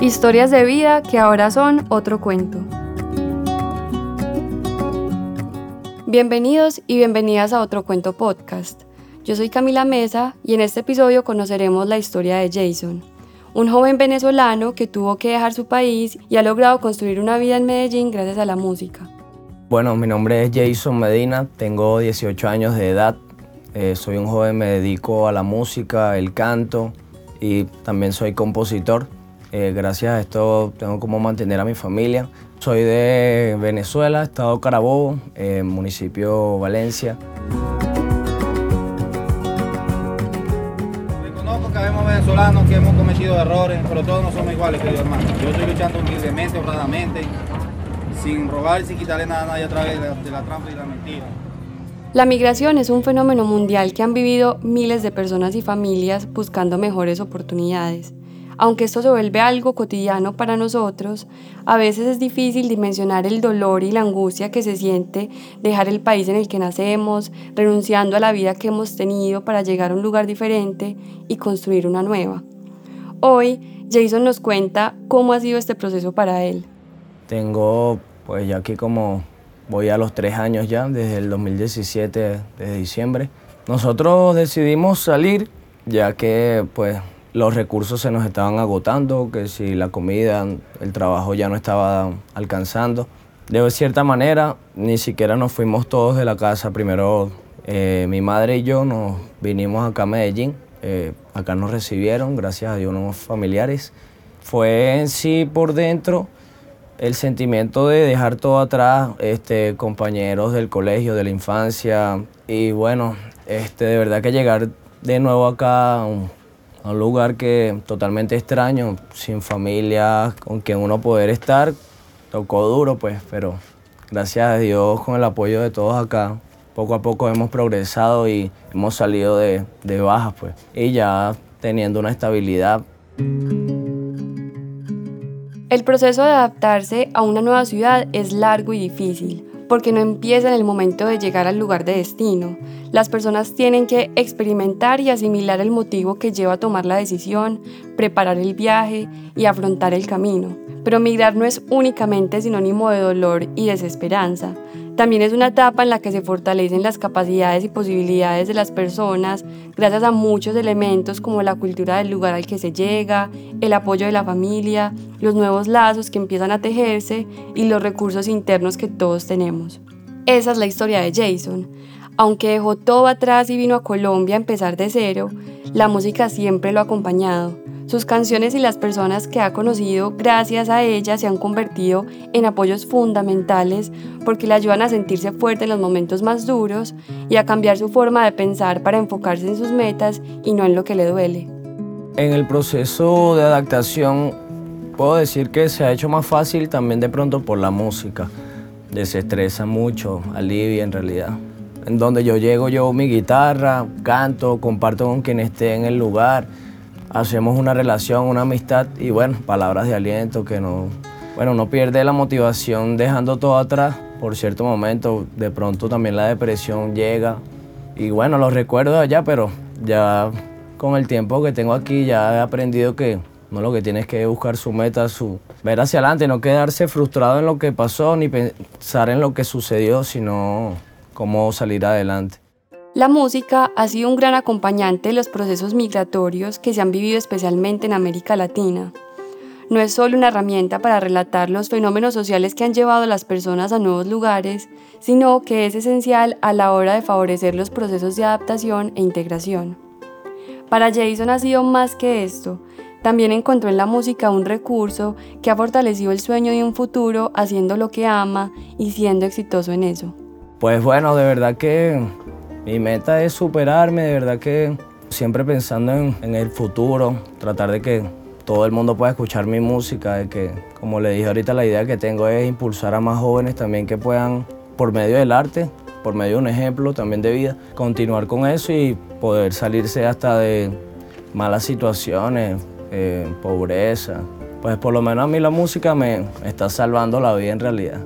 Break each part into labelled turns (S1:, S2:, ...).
S1: Historias de vida que ahora son otro cuento. Bienvenidos y bienvenidas a Otro Cuento Podcast. Yo soy Camila Mesa y en este episodio conoceremos la historia de Jason, un joven venezolano que tuvo que dejar su país y ha logrado construir una vida en Medellín gracias a la música.
S2: Bueno, mi nombre es Jason Medina, tengo 18 años de edad, eh, soy un joven, me dedico a la música, el canto y también soy compositor. Eh, gracias a esto tengo como mantener a mi familia. Soy de Venezuela, estado Carabobo, eh, municipio Valencia.
S3: Reconozco que vemos venezolanos que hemos cometido errores, pero todos no somos iguales, querido hermano. Yo estoy luchando humildemente, honradamente, sin robar y sin quitarle nada a nadie a través de la, de la trampa y la mentira.
S1: La migración es un fenómeno mundial que han vivido miles de personas y familias buscando mejores oportunidades. Aunque esto se vuelve algo cotidiano para nosotros, a veces es difícil dimensionar el dolor y la angustia que se siente dejar el país en el que nacemos, renunciando a la vida que hemos tenido para llegar a un lugar diferente y construir una nueva. Hoy, Jason nos cuenta cómo ha sido este proceso para él.
S2: Tengo pues ya aquí como voy a los tres años ya, desde el 2017, desde diciembre. Nosotros decidimos salir ya que pues los recursos se nos estaban agotando, que si la comida, el trabajo ya no estaba alcanzando. De cierta manera, ni siquiera nos fuimos todos de la casa. Primero eh, mi madre y yo nos vinimos acá a Medellín. Eh, acá nos recibieron, gracias a Dios, unos familiares. Fue en sí por dentro el sentimiento de dejar todo atrás, este, compañeros del colegio, de la infancia, y bueno, este, de verdad que llegar de nuevo acá un lugar que totalmente extraño, sin familia, con quien uno poder estar, tocó duro pues, pero gracias a Dios con el apoyo de todos acá, poco a poco hemos progresado y hemos salido de, de bajas pues, y ya teniendo una estabilidad.
S1: El proceso de adaptarse a una nueva ciudad es largo y difícil, porque no empieza en el momento de llegar al lugar de destino. Las personas tienen que experimentar y asimilar el motivo que lleva a tomar la decisión, preparar el viaje y afrontar el camino. Pero migrar no es únicamente sinónimo de dolor y desesperanza. También es una etapa en la que se fortalecen las capacidades y posibilidades de las personas gracias a muchos elementos como la cultura del lugar al que se llega, el apoyo de la familia, los nuevos lazos que empiezan a tejerse y los recursos internos que todos tenemos. Esa es la historia de Jason. Aunque dejó todo atrás y vino a Colombia a empezar de cero, la música siempre lo ha acompañado sus canciones y las personas que ha conocido gracias a ella se han convertido en apoyos fundamentales porque le ayudan a sentirse fuerte en los momentos más duros y a cambiar su forma de pensar para enfocarse en sus metas y no en lo que le duele.
S2: En el proceso de adaptación puedo decir que se ha hecho más fácil también de pronto por la música. Desestresa mucho, alivia en realidad. En donde yo llego, yo mi guitarra, canto, comparto con quien esté en el lugar hacemos una relación, una amistad y bueno, palabras de aliento que no, bueno, no pierde la motivación dejando todo atrás. Por cierto momento, de pronto también la depresión llega y bueno, los recuerdo allá, pero ya con el tiempo que tengo aquí ya he aprendido que no lo que tienes que buscar su meta, su ver hacia adelante, no quedarse frustrado en lo que pasó ni pensar en lo que sucedió, sino cómo salir adelante.
S1: La música ha sido un gran acompañante de los procesos migratorios que se han vivido especialmente en América Latina. No es solo una herramienta para relatar los fenómenos sociales que han llevado a las personas a nuevos lugares, sino que es esencial a la hora de favorecer los procesos de adaptación e integración. Para Jason ha sido más que esto, también encontró en la música un recurso que ha fortalecido el sueño de un futuro haciendo lo que ama y siendo exitoso en eso.
S2: Pues bueno, de verdad que mi meta es superarme, de verdad que siempre pensando en, el futuro, tratar de que todo el mundo pueda escuchar mi música, de que, como le dije ahorita, la idea que tengo es impulsar a más jóvenes también que puedan, por medio del arte, por medio de un ejemplo también de vida, continuar con eso y poder salirse hasta de malas situaciones, eh, pobreza. Pues por lo menos a mí la música me está salvando la vida en realidad.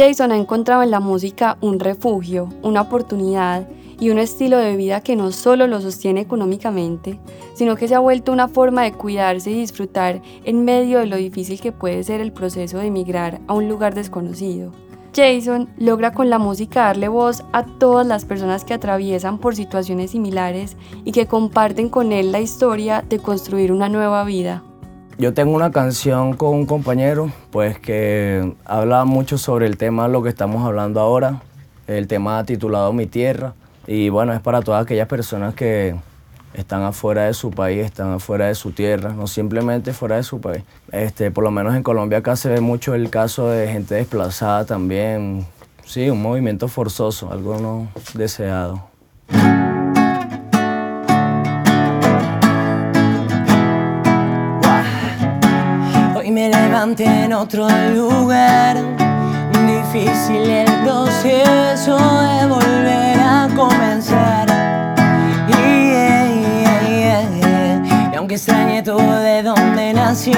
S1: Jason ha encontrado en la música un refugio, una oportunidad y un estilo de vida que no solo lo sostiene económicamente, sino que se ha vuelto una forma de cuidarse y disfrutar en medio de lo difícil que puede ser el proceso de emigrar a un lugar desconocido. Jason logra con la música darle voz a todas las personas que atraviesan por situaciones similares y que comparten con él la historia de construir una nueva vida.
S2: Yo tengo una canción con un compañero, pues que habla mucho sobre el tema lo que estamos hablando ahora, el tema titulado Mi Tierra. Y bueno, es para todas aquellas personas que están afuera de su país, están afuera de su tierra, no simplemente fuera de su país. Este, por lo menos en Colombia acá se ve mucho el caso de gente desplazada también. Sí, un movimiento forzoso, algo no deseado.
S4: Levanté en otro lugar. Difícil el proceso de volver a comenzar. Y aunque extrañe todo de donde nací,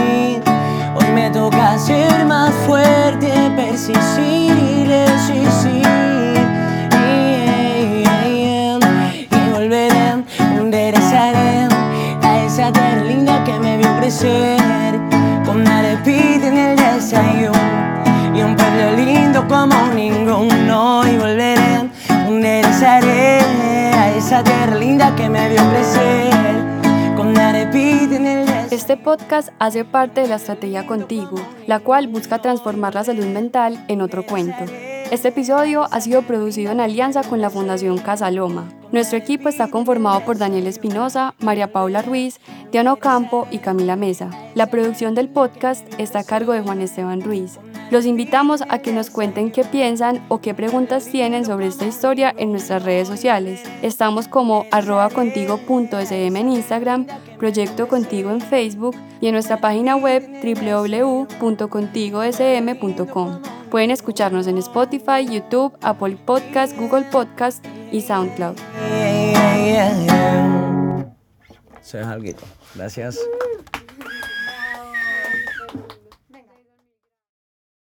S1: Este podcast hace parte de la estrategia Contigo, la cual busca transformar la salud mental en otro cuento. Este episodio ha sido producido en alianza con la Fundación Casaloma. Nuestro equipo está conformado por Daniel Espinosa, María Paula Ruiz, Diana Ocampo y Camila Mesa. La producción del podcast está a cargo de Juan Esteban Ruiz. Los invitamos a que nos cuenten qué piensan o qué preguntas tienen sobre esta historia en nuestras redes sociales. Estamos como arroba contigo.sm en Instagram, Proyecto Contigo en Facebook y en nuestra página web www.contigosm.com. Pueden escucharnos en Spotify, YouTube, Apple Podcast, Google Podcast y SoundCloud.
S2: Es algo. Gracias.